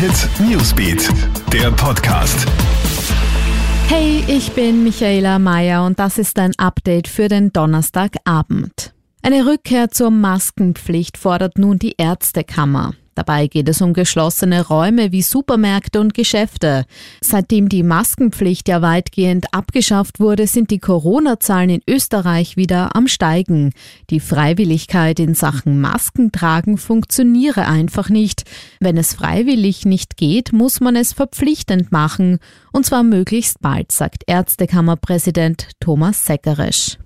Hit Newsbeat, der Podcast. Hey, ich bin Michaela Mayer und das ist ein Update für den Donnerstagabend. Eine Rückkehr zur Maskenpflicht fordert nun die Ärztekammer. Dabei geht es um geschlossene Räume wie Supermärkte und Geschäfte. Seitdem die Maskenpflicht ja weitgehend abgeschafft wurde, sind die Corona-Zahlen in Österreich wieder am Steigen. Die Freiwilligkeit in Sachen Maskentragen funktioniere einfach nicht. Wenn es freiwillig nicht geht, muss man es verpflichtend machen. Und zwar möglichst bald, sagt Ärztekammerpräsident Thomas Seckeresch.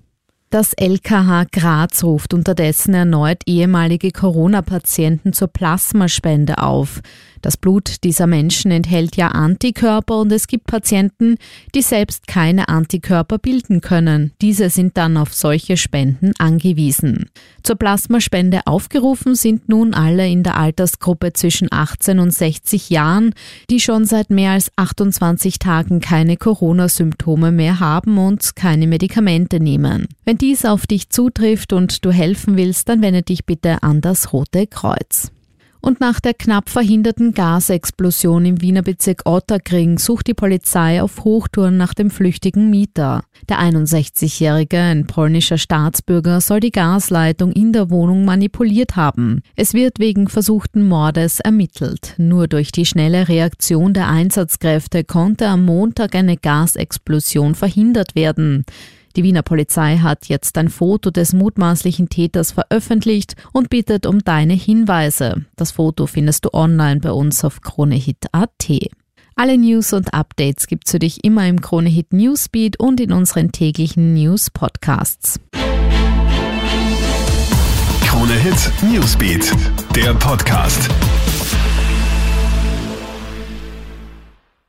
Das LKH Graz ruft unterdessen erneut ehemalige Corona-Patienten zur Plasmaspende auf. Das Blut dieser Menschen enthält ja Antikörper und es gibt Patienten, die selbst keine Antikörper bilden können. Diese sind dann auf solche Spenden angewiesen. Zur Plasmaspende aufgerufen sind nun alle in der Altersgruppe zwischen 18 und 60 Jahren, die schon seit mehr als 28 Tagen keine Corona-Symptome mehr haben und keine Medikamente nehmen. Wenn dies auf dich zutrifft und du helfen willst, dann wende dich bitte an das Rote Kreuz. Und nach der knapp verhinderten Gasexplosion im Wiener Bezirk Otterkring sucht die Polizei auf Hochtouren nach dem flüchtigen Mieter. Der 61-Jährige, ein polnischer Staatsbürger, soll die Gasleitung in der Wohnung manipuliert haben. Es wird wegen versuchten Mordes ermittelt. Nur durch die schnelle Reaktion der Einsatzkräfte konnte am Montag eine Gasexplosion verhindert werden. Die Wiener Polizei hat jetzt ein Foto des mutmaßlichen Täters veröffentlicht und bittet um deine Hinweise. Das Foto findest du online bei uns auf kronehit.at. Alle News und Updates gibt's für dich immer im Kronehit Newsbeat und in unseren täglichen News Podcasts. Kronehit Newsbeat, der Podcast.